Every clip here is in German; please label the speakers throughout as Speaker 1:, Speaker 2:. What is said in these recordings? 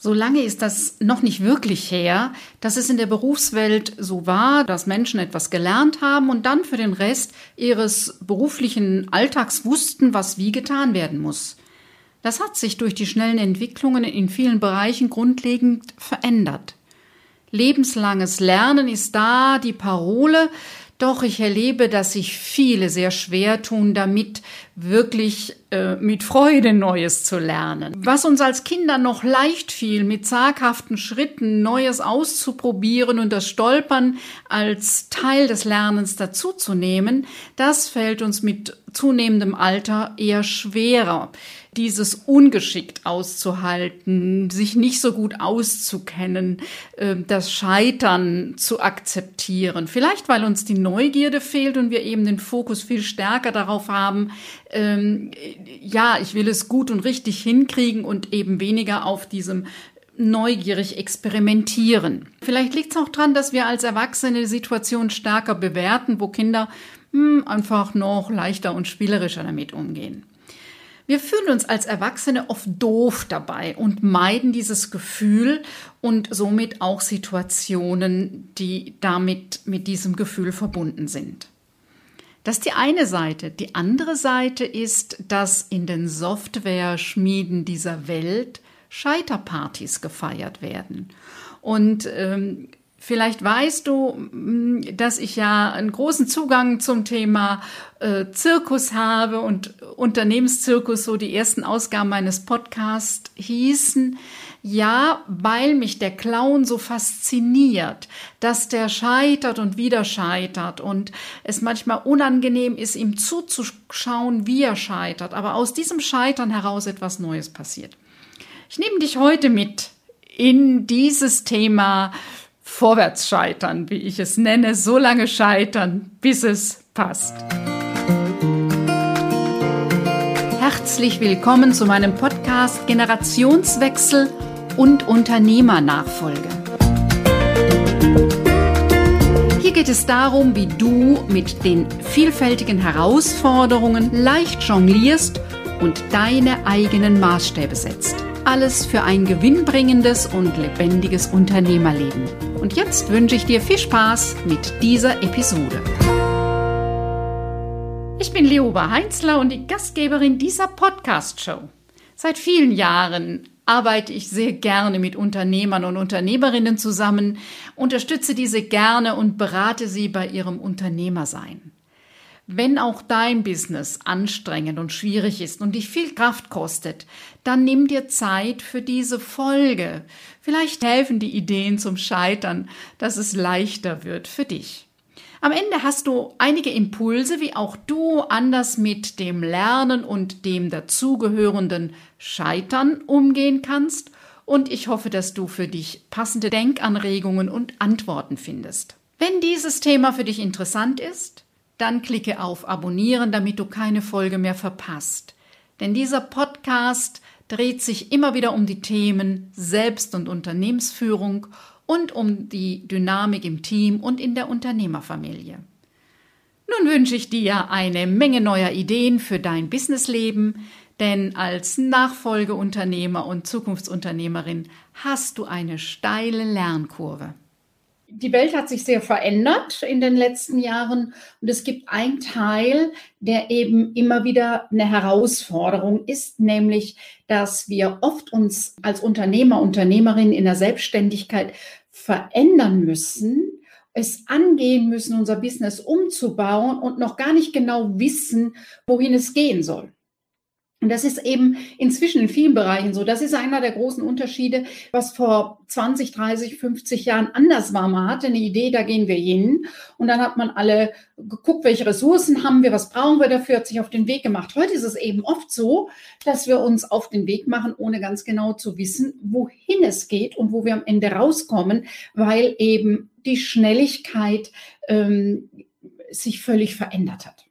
Speaker 1: So lange ist das noch nicht wirklich her, dass es in der Berufswelt so war, dass Menschen etwas gelernt haben und dann für den Rest ihres beruflichen Alltags wussten, was wie getan werden muss. Das hat sich durch die schnellen Entwicklungen in vielen Bereichen grundlegend verändert. Lebenslanges Lernen ist da die Parole, doch ich erlebe, dass sich viele sehr schwer tun, damit wirklich äh, mit Freude Neues zu lernen. Was uns als Kinder noch leicht fiel, mit zaghaften Schritten Neues auszuprobieren und das Stolpern als Teil des Lernens dazuzunehmen, das fällt uns mit zunehmendem Alter eher schwerer dieses ungeschickt auszuhalten, sich nicht so gut auszukennen, ähm, das Scheitern zu akzeptieren. Vielleicht, weil uns die Neugierde fehlt und wir eben den Fokus viel stärker darauf haben, ähm, ja, ich will es gut und richtig hinkriegen und eben weniger auf diesem neugierig experimentieren. Vielleicht liegt es auch daran, dass wir als Erwachsene die Situation stärker bewerten, wo Kinder hm, einfach noch leichter und spielerischer damit umgehen. Wir fühlen uns als Erwachsene oft doof dabei und meiden dieses Gefühl und somit auch Situationen, die damit mit diesem Gefühl verbunden sind. Das ist die eine Seite. Die andere Seite ist, dass in den Software-Schmieden dieser Welt Scheiterpartys gefeiert werden. Und ähm, Vielleicht weißt du, mm, dass ich ja einen großen Zugang zum Thema äh, Zirkus habe und Unternehmenszirkus, so die ersten Ausgaben meines Podcasts hießen. Ja, weil mich der Clown so fasziniert, dass der scheitert und wieder scheitert und es manchmal unangenehm ist, ihm zuzuschauen, wie er scheitert, aber aus diesem Scheitern heraus etwas Neues passiert. Ich nehme dich heute mit in dieses Thema vorwärts scheitern, wie ich es nenne, so lange scheitern, bis es passt. Herzlich willkommen zu meinem Podcast Generationswechsel und Unternehmernachfolge. Hier geht es darum, wie du mit den vielfältigen Herausforderungen leicht jonglierst und deine eigenen Maßstäbe setzt. Alles für ein gewinnbringendes und lebendiges Unternehmerleben. Und jetzt wünsche ich dir viel Spaß mit dieser Episode. Ich bin Leoba Heinzler und die Gastgeberin dieser Podcast-Show. Seit vielen Jahren arbeite ich sehr gerne mit Unternehmern und Unternehmerinnen zusammen, unterstütze diese gerne und berate sie bei ihrem Unternehmersein. Wenn auch dein Business anstrengend und schwierig ist und dich viel Kraft kostet, dann nimm dir Zeit für diese Folge. Vielleicht helfen die Ideen zum Scheitern, dass es leichter wird für dich. Am Ende hast du einige Impulse, wie auch du anders mit dem Lernen und dem dazugehörenden Scheitern umgehen kannst. Und ich hoffe, dass du für dich passende Denkanregungen und Antworten findest. Wenn dieses Thema für dich interessant ist, dann klicke auf Abonnieren, damit du keine Folge mehr verpasst. Denn dieser Podcast dreht sich immer wieder um die Themen Selbst- und Unternehmensführung und um die Dynamik im Team und in der Unternehmerfamilie. Nun wünsche ich dir eine Menge neuer Ideen für dein Businessleben, denn als Nachfolgeunternehmer und Zukunftsunternehmerin hast du eine steile Lernkurve die Welt hat sich sehr verändert in den letzten Jahren und es gibt einen Teil, der eben immer wieder eine Herausforderung ist, nämlich, dass wir oft uns als Unternehmer, Unternehmerin in der Selbstständigkeit verändern müssen, es angehen müssen, unser Business umzubauen und noch gar nicht genau wissen, wohin es gehen soll. Und das ist eben inzwischen in vielen Bereichen so. Das ist einer der großen Unterschiede, was vor 20, 30, 50 Jahren anders war. Man hatte eine Idee, da gehen wir hin. Und dann hat man alle geguckt, welche Ressourcen haben wir, was brauchen wir dafür, hat sich auf den Weg gemacht. Heute ist es eben oft so, dass wir uns auf den Weg machen, ohne ganz genau zu wissen, wohin es geht und wo wir am Ende rauskommen, weil eben die Schnelligkeit ähm, sich völlig verändert hat.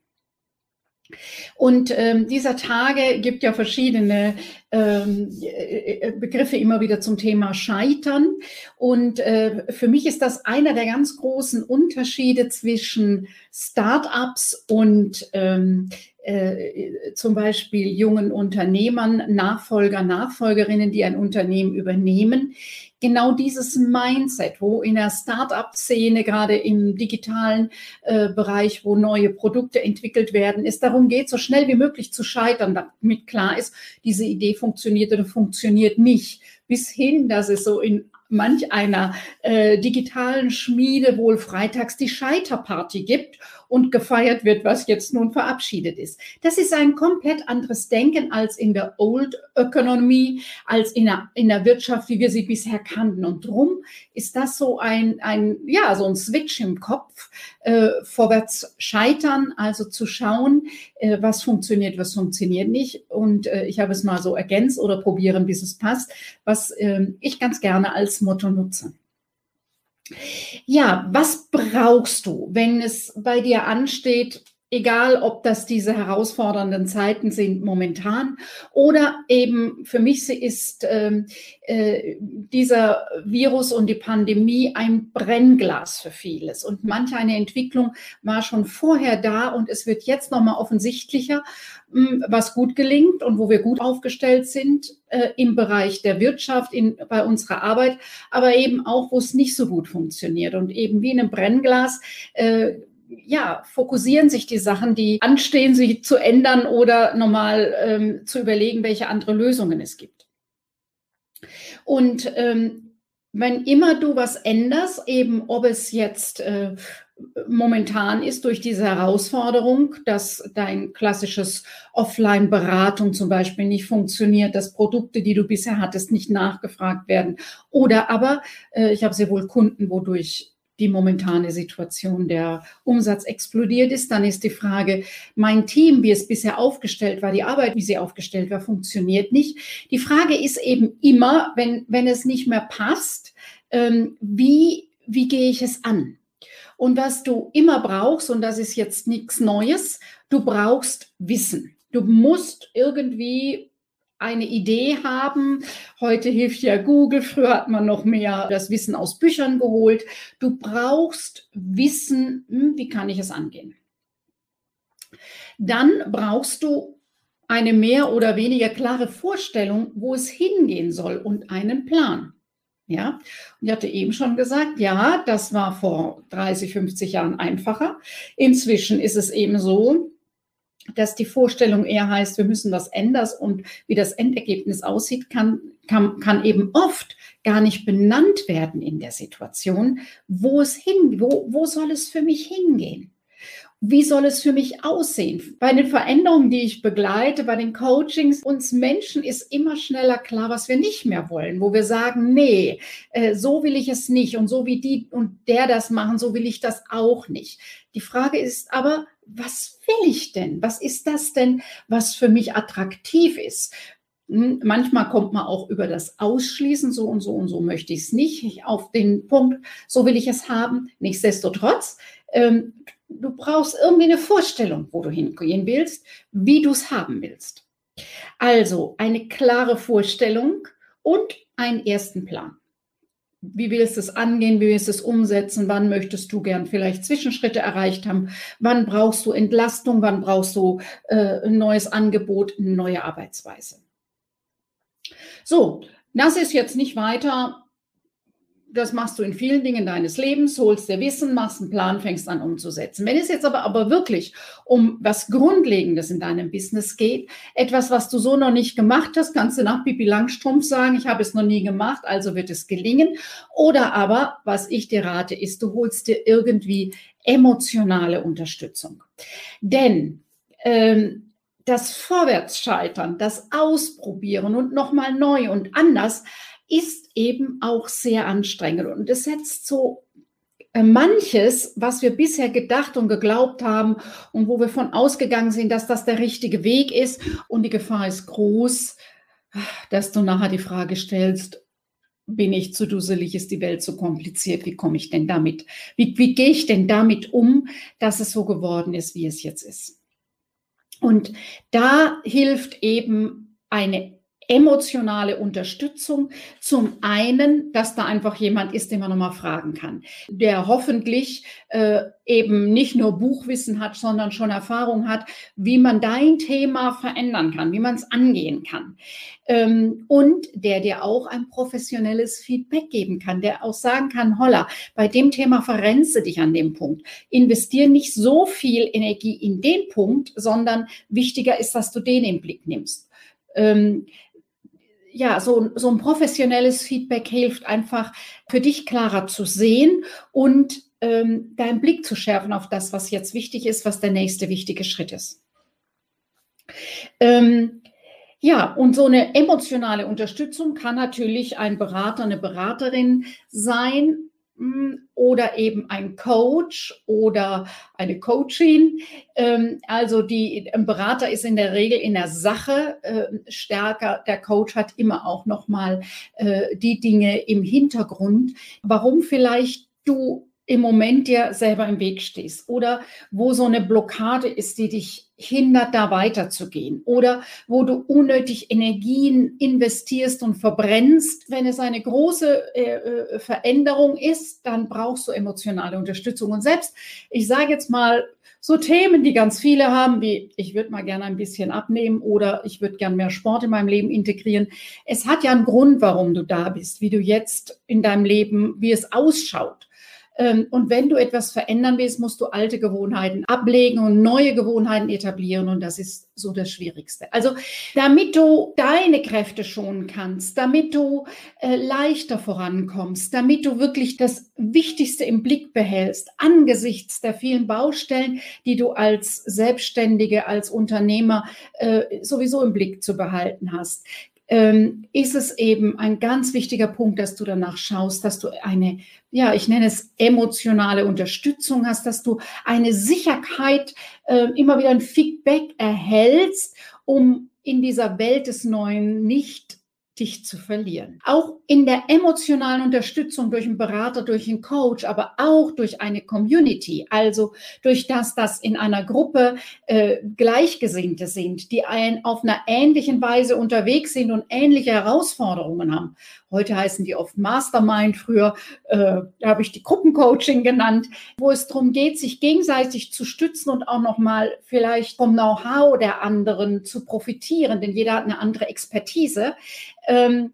Speaker 1: Und ähm, dieser Tage gibt ja verschiedene ähm, äh, Begriffe immer wieder zum Thema Scheitern. Und äh, für mich ist das einer der ganz großen Unterschiede zwischen Startups und ähm, äh, zum Beispiel jungen Unternehmern, Nachfolger, Nachfolgerinnen, die ein Unternehmen übernehmen. Genau dieses Mindset, wo in der Start-up-Szene, gerade im digitalen äh, Bereich, wo neue Produkte entwickelt werden, es darum geht, so schnell wie möglich zu scheitern, damit klar ist, diese Idee funktioniert oder funktioniert nicht. Bis hin, dass es so in manch einer äh, digitalen Schmiede wohl freitags die Scheiterparty gibt und gefeiert wird, was jetzt nun verabschiedet ist. Das ist ein komplett anderes Denken als in der Old Economy, als in der, in der Wirtschaft, wie wir sie bisher kannten. Und drum ist das so ein, ein ja, so ein Switch im Kopf, äh, vorwärts scheitern, also zu schauen, äh, was funktioniert, was funktioniert nicht. Und äh, ich habe es mal so ergänzt oder probieren, bis es passt, was äh, ich ganz gerne als Motto nutze. Ja, was brauchst du, wenn es bei dir ansteht, egal ob das diese herausfordernden Zeiten sind momentan oder eben für mich ist ähm, äh, dieser Virus und die Pandemie ein Brennglas für vieles. Und manche eine Entwicklung war schon vorher da und es wird jetzt nochmal offensichtlicher, hm, was gut gelingt und wo wir gut aufgestellt sind äh, im Bereich der Wirtschaft, in, bei unserer Arbeit, aber eben auch, wo es nicht so gut funktioniert. Und eben wie in einem Brennglas äh, ja, fokussieren sich die Sachen, die anstehen, sich zu ändern oder nochmal ähm, zu überlegen, welche andere Lösungen es gibt. Und ähm, wenn immer du was änderst, eben ob es jetzt äh, momentan ist durch diese Herausforderung, dass dein klassisches Offline-Beratung zum Beispiel nicht funktioniert, dass Produkte, die du bisher hattest, nicht nachgefragt werden. Oder aber, äh, ich habe sehr wohl Kunden, wodurch die momentane Situation der Umsatz explodiert ist, dann ist die Frage, mein Team, wie es bisher aufgestellt war, die Arbeit, wie sie aufgestellt war, funktioniert nicht. Die Frage ist eben immer, wenn, wenn es nicht mehr passt, ähm, wie, wie gehe ich es an? Und was du immer brauchst, und das ist jetzt nichts Neues, du brauchst Wissen. Du musst irgendwie eine Idee haben. Heute hilft ja Google. Früher hat man noch mehr das Wissen aus Büchern geholt. Du brauchst Wissen, hm, wie kann ich es angehen? Dann brauchst du eine mehr oder weniger klare Vorstellung, wo es hingehen soll und einen Plan. Ja, ich hatte eben schon gesagt, ja, das war vor 30, 50 Jahren einfacher. Inzwischen ist es eben so, dass die Vorstellung eher heißt, wir müssen was ändern und wie das Endergebnis aussieht, kann, kann, kann eben oft gar nicht benannt werden in der Situation, wo es hin, wo, wo soll es für mich hingehen? Wie soll es für mich aussehen? Bei den Veränderungen, die ich begleite, bei den Coachings, uns Menschen ist immer schneller klar, was wir nicht mehr wollen, wo wir sagen, nee, äh, so will ich es nicht und so wie die und der das machen, so will ich das auch nicht. Die Frage ist aber, was will ich denn? Was ist das denn, was für mich attraktiv ist? Hm, manchmal kommt man auch über das Ausschließen, so und so und so möchte ich es nicht, auf den Punkt, so will ich es haben. Nichtsdestotrotz, ähm, du brauchst irgendwie eine Vorstellung, wo du hingehen willst, wie du es haben willst. Also eine klare Vorstellung und einen ersten Plan. Wie willst du es angehen, wie willst du es umsetzen, wann möchtest du gern vielleicht Zwischenschritte erreicht haben, wann brauchst du Entlastung, wann brauchst du äh, ein neues Angebot, eine neue Arbeitsweise. So, das ist jetzt nicht weiter das machst du in vielen Dingen deines Lebens, holst dir Wissen, machst einen Plan, fängst an umzusetzen. Wenn es jetzt aber, aber wirklich um was Grundlegendes in deinem Business geht, etwas, was du so noch nicht gemacht hast, kannst du nach Pipi Langstrumpf sagen, ich habe es noch nie gemacht, also wird es gelingen. Oder aber, was ich dir rate, ist, du holst dir irgendwie emotionale Unterstützung. Denn ähm, das Vorwärtsscheitern, das Ausprobieren und nochmal neu und anders ist eben auch sehr anstrengend und es setzt so äh, manches, was wir bisher gedacht und geglaubt haben und wo wir von ausgegangen sind, dass das der richtige Weg ist und die Gefahr ist groß, dass du nachher die Frage stellst, bin ich zu dusselig, ist die Welt zu kompliziert, wie komme ich denn damit? Wie, wie gehe ich denn damit um, dass es so geworden ist, wie es jetzt ist? Und da hilft eben eine emotionale Unterstützung. Zum einen, dass da einfach jemand ist, den man nochmal fragen kann, der hoffentlich äh, eben nicht nur Buchwissen hat, sondern schon Erfahrung hat, wie man dein Thema verändern kann, wie man es angehen kann. Ähm, und der dir auch ein professionelles Feedback geben kann, der auch sagen kann, holla, bei dem Thema verrennst du dich an dem Punkt. Investier nicht so viel Energie in den Punkt, sondern wichtiger ist, dass du den im Blick nimmst. Ähm, ja, so, so ein professionelles Feedback hilft einfach für dich klarer zu sehen und ähm, deinen Blick zu schärfen auf das, was jetzt wichtig ist, was der nächste wichtige Schritt ist. Ähm, ja, und so eine emotionale Unterstützung kann natürlich ein Berater, eine Beraterin sein, oder eben ein Coach oder eine Coachin. Ähm, also die, ein Berater ist in der Regel in der Sache äh, stärker. Der Coach hat immer auch noch mal äh, die Dinge im Hintergrund, warum vielleicht du im Moment dir selber im Weg stehst oder wo so eine Blockade ist, die dich hindert, da weiterzugehen oder wo du unnötig Energien investierst und verbrennst. Wenn es eine große äh, äh, Veränderung ist, dann brauchst du emotionale Unterstützung. Und selbst, ich sage jetzt mal, so Themen, die ganz viele haben, wie ich würde mal gerne ein bisschen abnehmen oder ich würde gerne mehr Sport in meinem Leben integrieren. Es hat ja einen Grund, warum du da bist, wie du jetzt in deinem Leben, wie es ausschaut. Ähm, und wenn du etwas verändern willst, musst du alte Gewohnheiten ablegen und neue Gewohnheiten etablieren. Und das ist so das Schwierigste. Also damit du deine Kräfte schonen kannst, damit du äh, leichter vorankommst, damit du wirklich das Wichtigste im Blick behältst, angesichts der vielen Baustellen, die du als Selbstständige, als Unternehmer äh, sowieso im Blick zu behalten hast, ähm, ist es eben ein ganz wichtiger Punkt, dass du danach schaust, dass du eine, ja, ich nenne es emotionale Unterstützung hast, dass du eine Sicherheit, äh, immer wieder ein Feedback erhältst, um in dieser Welt des Neuen nicht dich zu verlieren. Auch in der emotionalen Unterstützung durch einen Berater, durch einen Coach, aber auch durch eine Community, also durch das, dass in einer Gruppe äh, Gleichgesinnte sind, die ein, auf einer ähnlichen Weise unterwegs sind und ähnliche Herausforderungen haben. Heute heißen die oft Mastermind, früher äh, habe ich die Gruppencoaching genannt, wo es darum geht, sich gegenseitig zu stützen und auch nochmal vielleicht vom Know-how der anderen zu profitieren, denn jeder hat eine andere Expertise ähm,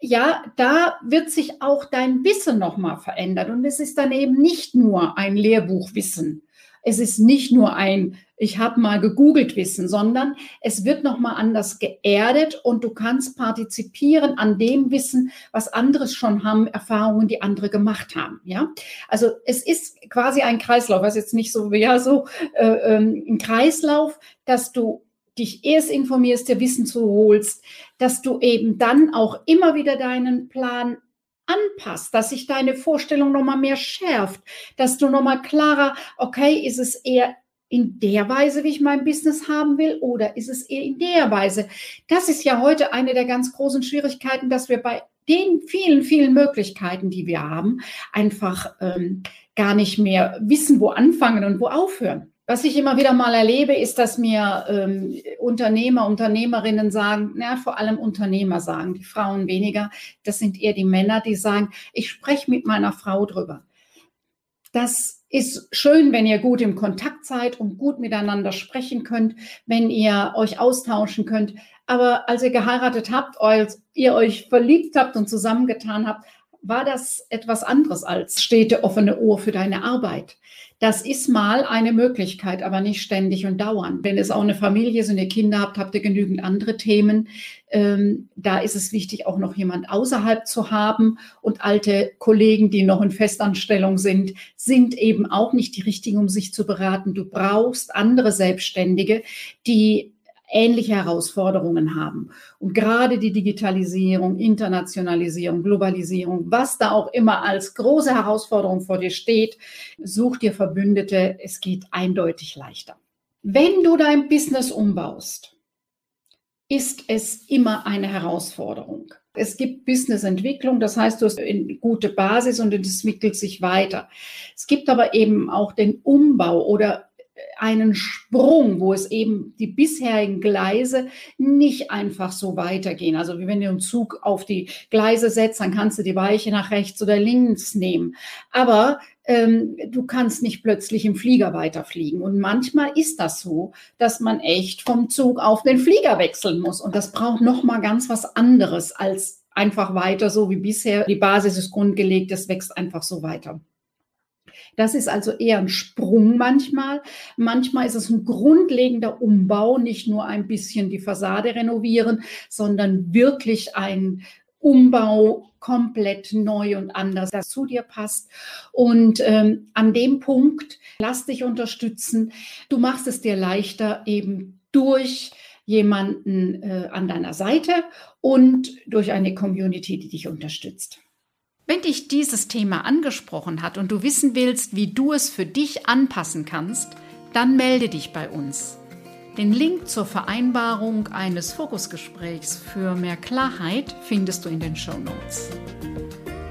Speaker 1: ja, da wird sich auch dein Wissen nochmal verändern. Und es ist dann eben nicht nur ein Lehrbuchwissen. Es ist nicht nur ein, ich habe mal gegoogelt Wissen, sondern es wird nochmal anders geerdet und du kannst partizipieren an dem Wissen, was andere schon haben, Erfahrungen, die andere gemacht haben. Ja, also es ist quasi ein Kreislauf, was jetzt nicht so, ja, so äh, ähm, ein Kreislauf, dass du dich erst informierst, dir Wissen zu holst, dass du eben dann auch immer wieder deinen Plan anpasst, dass sich deine Vorstellung nochmal mehr schärft, dass du nochmal klarer, okay, ist es eher in der Weise, wie ich mein Business haben will, oder ist es eher in der Weise? Das ist ja heute eine der ganz großen Schwierigkeiten, dass wir bei den vielen, vielen Möglichkeiten, die wir haben, einfach ähm, gar nicht mehr wissen, wo anfangen und wo aufhören. Was ich immer wieder mal erlebe, ist, dass mir ähm, Unternehmer, Unternehmerinnen sagen, na, vor allem Unternehmer sagen, die Frauen weniger, das sind eher die Männer, die sagen, ich spreche mit meiner Frau drüber. Das ist schön, wenn ihr gut im Kontakt seid und gut miteinander sprechen könnt, wenn ihr euch austauschen könnt. Aber als ihr geheiratet habt, als ihr euch verliebt habt und zusammengetan habt, war das etwas anderes als stete offene Ohr für deine Arbeit. Das ist mal eine Möglichkeit, aber nicht ständig und dauernd. Wenn es auch eine Familie ist und ihr Kinder habt, habt ihr genügend andere Themen. Ähm, da ist es wichtig, auch noch jemand außerhalb zu haben. Und alte Kollegen, die noch in Festanstellung sind, sind eben auch nicht die richtigen, um sich zu beraten. Du brauchst andere Selbstständige, die ähnliche Herausforderungen haben. Und gerade die Digitalisierung, Internationalisierung, Globalisierung, was da auch immer als große Herausforderung vor dir steht, such dir Verbündete. Es geht eindeutig leichter. Wenn du dein Business umbaust, ist es immer eine Herausforderung. Es gibt Businessentwicklung, das heißt, du hast eine gute Basis und es entwickelt sich weiter. Es gibt aber eben auch den Umbau oder einen Sprung, wo es eben die bisherigen Gleise nicht einfach so weitergehen. Also wie wenn du einen Zug auf die Gleise setzt, dann kannst du die Weiche nach rechts oder links nehmen. Aber ähm, du kannst nicht plötzlich im Flieger weiterfliegen. Und manchmal ist das so, dass man echt vom Zug auf den Flieger wechseln muss. Und das braucht noch mal ganz was anderes als einfach weiter so wie bisher. Die Basis ist grundgelegt, es wächst einfach so weiter. Das ist also eher ein Sprung manchmal. Manchmal ist es ein grundlegender Umbau, nicht nur ein bisschen die Fassade renovieren, sondern wirklich ein Umbau komplett neu und anders, das zu dir passt. Und ähm, an dem Punkt, lass dich unterstützen. Du machst es dir leichter eben durch jemanden äh, an deiner Seite und durch eine Community, die dich unterstützt. Wenn dich dieses Thema angesprochen hat und du wissen willst, wie du es für dich anpassen kannst, dann melde dich bei uns. Den Link zur Vereinbarung eines Fokusgesprächs für mehr Klarheit findest du in den Show Notes.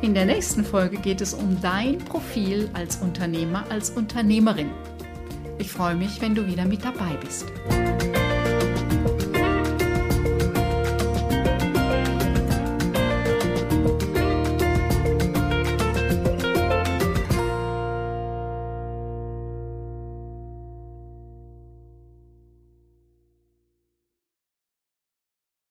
Speaker 1: In der nächsten Folge geht es um dein Profil als Unternehmer, als Unternehmerin. Ich freue mich, wenn du wieder mit dabei bist.